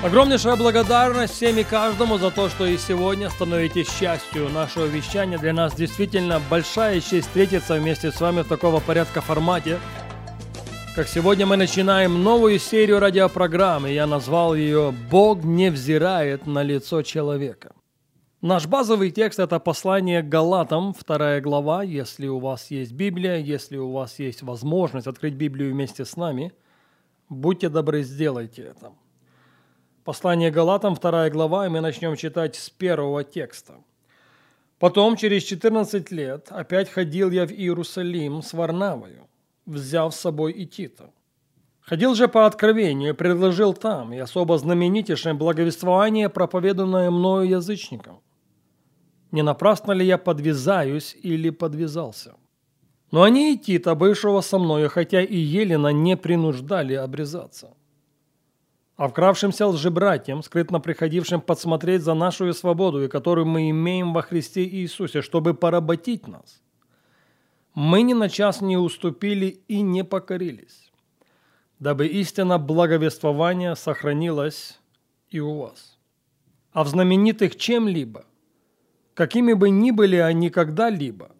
Огромнейшая благодарность всем и каждому за то, что и сегодня становитесь частью нашего вещания. Для нас действительно большая честь встретиться вместе с вами в такого порядка формате. Как сегодня мы начинаем новую серию радиопрограммы. Я назвал ее «Бог не взирает на лицо человека». Наш базовый текст – это послание к Галатам, вторая глава. Если у вас есть Библия, если у вас есть возможность открыть Библию вместе с нами, будьте добры, сделайте это. Послание Галатам, 2 глава, и мы начнем читать с первого текста. «Потом, через 14 лет, опять ходил я в Иерусалим с Варнавою, взяв с собой и Тита. Ходил же по откровению, предложил там, и особо знаменитейшее благовествование, проповеданное мною язычникам. Не напрасно ли я подвязаюсь или подвязался? Но они и Тита, бывшего со мною, хотя и Елена, не принуждали обрезаться а вкравшимся лжебратьям, скрытно приходившим подсмотреть за нашу свободу, и которую мы имеем во Христе Иисусе, чтобы поработить нас. Мы ни на час не уступили и не покорились, дабы истина благовествования сохранилась и у вас. А в знаменитых чем-либо, какими бы ни были они когда-либо,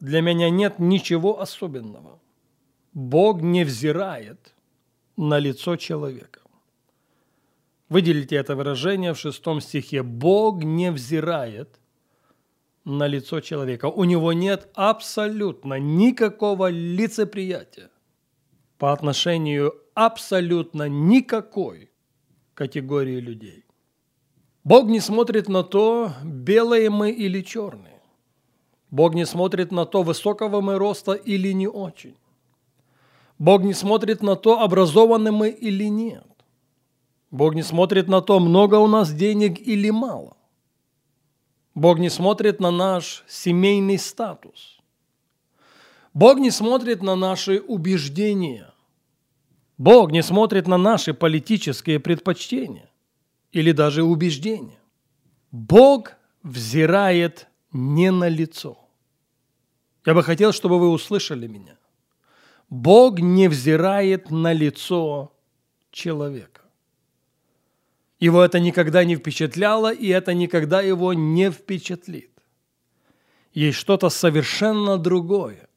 для меня нет ничего особенного. Бог не взирает на лицо человека. Выделите это выражение в шестом стихе. Бог не взирает на лицо человека. У него нет абсолютно никакого лицеприятия по отношению абсолютно никакой категории людей. Бог не смотрит на то, белые мы или черные. Бог не смотрит на то, высокого мы роста или не очень. Бог не смотрит на то, образованы мы или нет. Бог не смотрит на то, много у нас денег или мало. Бог не смотрит на наш семейный статус. Бог не смотрит на наши убеждения. Бог не смотрит на наши политические предпочтения или даже убеждения. Бог взирает не на лицо. Я бы хотел, чтобы вы услышали меня. Бог не взирает на лицо человека. Его это никогда не впечатляло, и это никогда его не впечатлит. Есть что-то совершенно другое,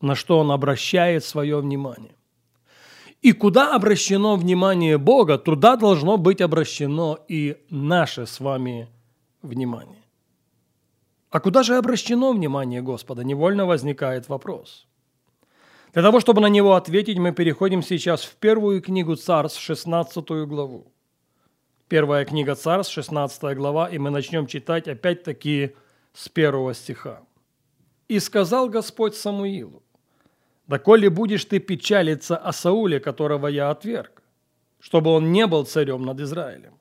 на что он обращает свое внимание. И куда обращено внимание Бога, туда должно быть обращено и наше с вами внимание. А куда же обращено внимание Господа? Невольно возникает вопрос. Для того, чтобы на него ответить, мы переходим сейчас в первую книгу Царств, 16 главу. Первая книга Царств, 16 глава, и мы начнем читать опять-таки с первого стиха. «И сказал Господь Самуилу, «Доколе будешь ты печалиться о Сауле, которого я отверг, чтобы он не был царем над Израилем?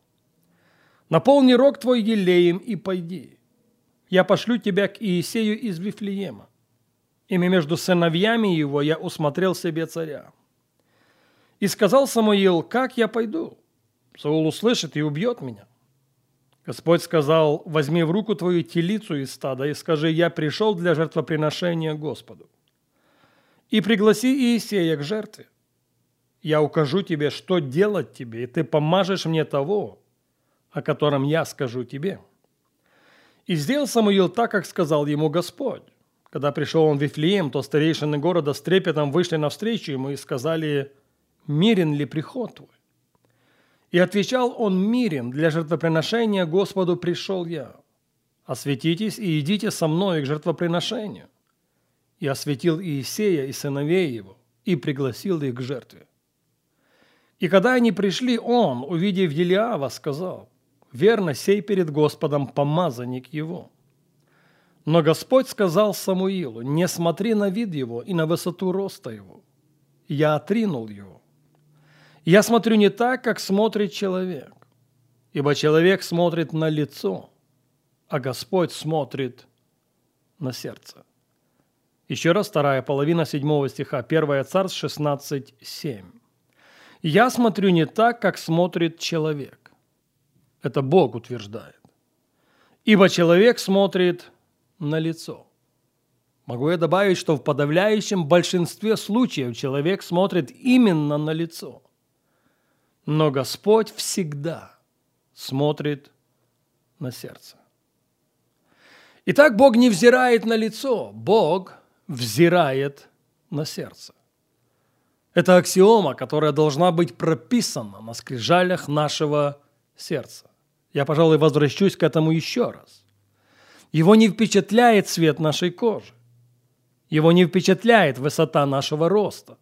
Наполни рог твой елеем и пойди. Я пошлю тебя к Иисею из Вифлеема. Ими между сыновьями его я усмотрел себе царя. И сказал Самуил, как я пойду? Саул услышит и убьет меня. Господь сказал, возьми в руку твою телицу из стада и скажи, я пришел для жертвоприношения Господу. И пригласи Иисея к жертве. Я укажу тебе, что делать тебе, и ты помажешь мне того, о котором я скажу тебе. И сделал Самуил так, как сказал ему Господь. Когда пришел он в Вифлеем, то старейшины города с трепетом вышли навстречу ему и сказали, мирен ли приход твой? И отвечал он мирен, для жертвоприношения Господу пришел я. Осветитесь и идите со мной к жертвоприношению. И осветил Иисея и сыновей его, и пригласил их к жертве. И когда они пришли, он, увидев Елиава, сказал, «Верно, сей перед Господом помазанник его». Но Господь сказал Самуилу, «Не смотри на вид его и на высоту роста его. Я отринул его. Я смотрю не так, как смотрит человек. ибо человек смотрит на лицо, а Господь смотрит на сердце. Еще раз вторая половина седьмого стиха, 1 Царств 16, 7. «Я смотрю не так, как смотрит человек». Это Бог утверждает. «Ибо человек смотрит на лицо». Могу я добавить, что в подавляющем большинстве случаев человек смотрит именно на лицо. Но Господь всегда смотрит на сердце. Итак, Бог не взирает на лицо, Бог взирает на сердце. Это аксиома, которая должна быть прописана на скрижалях нашего сердца. Я, пожалуй, возвращусь к этому еще раз. Его не впечатляет цвет нашей кожи. Его не впечатляет высота нашего роста.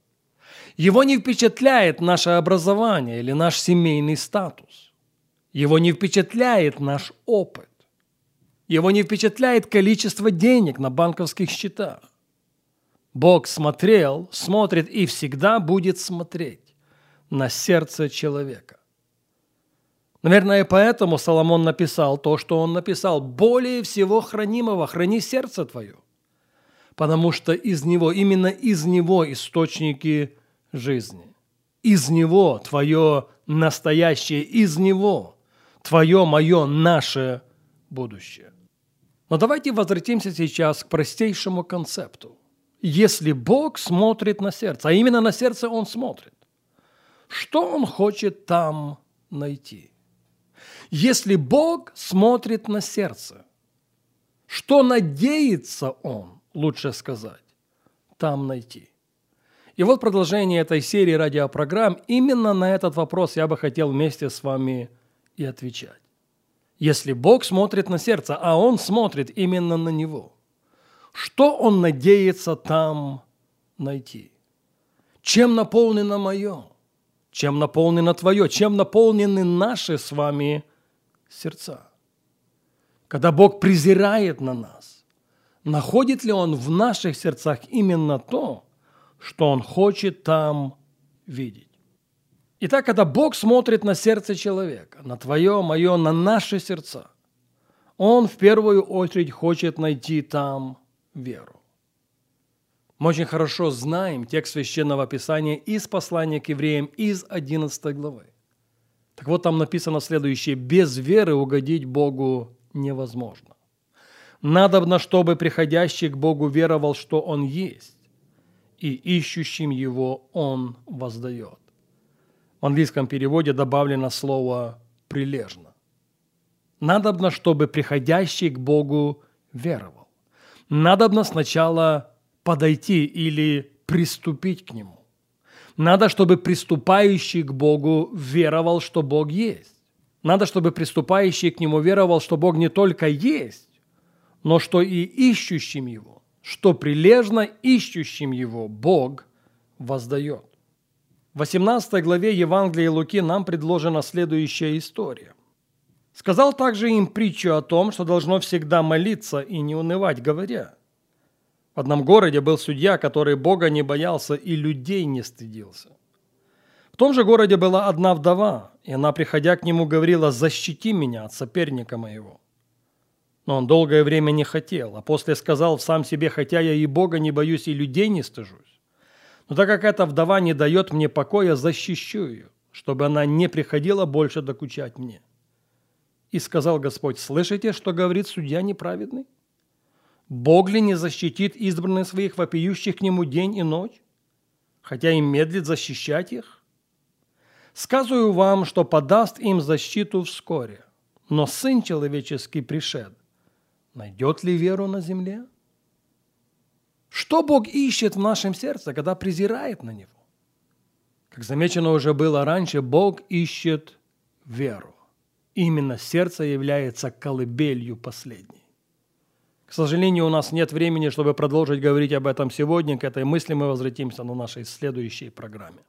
Его не впечатляет наше образование или наш семейный статус. Его не впечатляет наш опыт. Его не впечатляет количество денег на банковских счетах. Бог смотрел, смотрит и всегда будет смотреть на сердце человека. Наверное, поэтому Соломон написал то, что он написал. «Более всего хранимого храни сердце твое, потому что из него, именно из него источники жизни. Из него твое настоящее, из него твое, мое, наше будущее. Но давайте возвратимся сейчас к простейшему концепту. Если Бог смотрит на сердце, а именно на сердце Он смотрит, что Он хочет там найти? Если Бог смотрит на сердце, что надеется Он, лучше сказать, там найти? И вот продолжение этой серии радиопрограмм. Именно на этот вопрос я бы хотел вместе с вами и отвечать. Если Бог смотрит на сердце, а Он смотрит именно на него, что Он надеется там найти? Чем наполнено мое? Чем наполнено твое? Чем наполнены наши с вами сердца? Когда Бог презирает на нас, находит ли Он в наших сердцах именно то, что Он хочет там видеть? Итак, когда Бог смотрит на сердце человека, на твое, мое, на наши сердца, Он в первую очередь хочет найти там веру. Мы очень хорошо знаем текст Священного Писания из послания к евреям из 11 главы. Так вот, там написано следующее. «Без веры угодить Богу невозможно. Надобно, чтобы приходящий к Богу веровал, что Он есть, и ищущим Его Он воздает». В английском переводе добавлено слово «прилежно». Надобно, чтобы приходящий к Богу веровал. Надобно сначала подойти или приступить к Нему. Надо, чтобы приступающий к Богу веровал, что Бог есть. Надо, чтобы приступающий к Нему веровал, что Бог не только есть, но что и ищущим Его, что прилежно ищущим Его Бог воздает. В 18 главе Евангелия Луки нам предложена следующая история. Сказал также им притчу о том, что должно всегда молиться и не унывать, говоря. В одном городе был судья, который Бога не боялся и людей не стыдился. В том же городе была одна вдова, и она, приходя к нему, говорила, «Защити меня от соперника моего». Но он долгое время не хотел, а после сказал сам себе, «Хотя я и Бога не боюсь, и людей не стыжусь, но так как эта вдова не дает мне покоя, защищу ее, чтобы она не приходила больше докучать мне. И сказал Господь, слышите, что говорит судья неправедный? Бог ли не защитит избранных своих, вопиющих к нему день и ночь, хотя и медлит защищать их? Сказываю вам, что подаст им защиту вскоре, но Сын Человеческий пришед. Найдет ли веру на земле? Что Бог ищет в нашем сердце, когда презирает на него? Как замечено уже было раньше, Бог ищет веру. Именно сердце является колыбелью последней. К сожалению, у нас нет времени, чтобы продолжить говорить об этом сегодня. К этой мысли мы возвратимся на нашей следующей программе.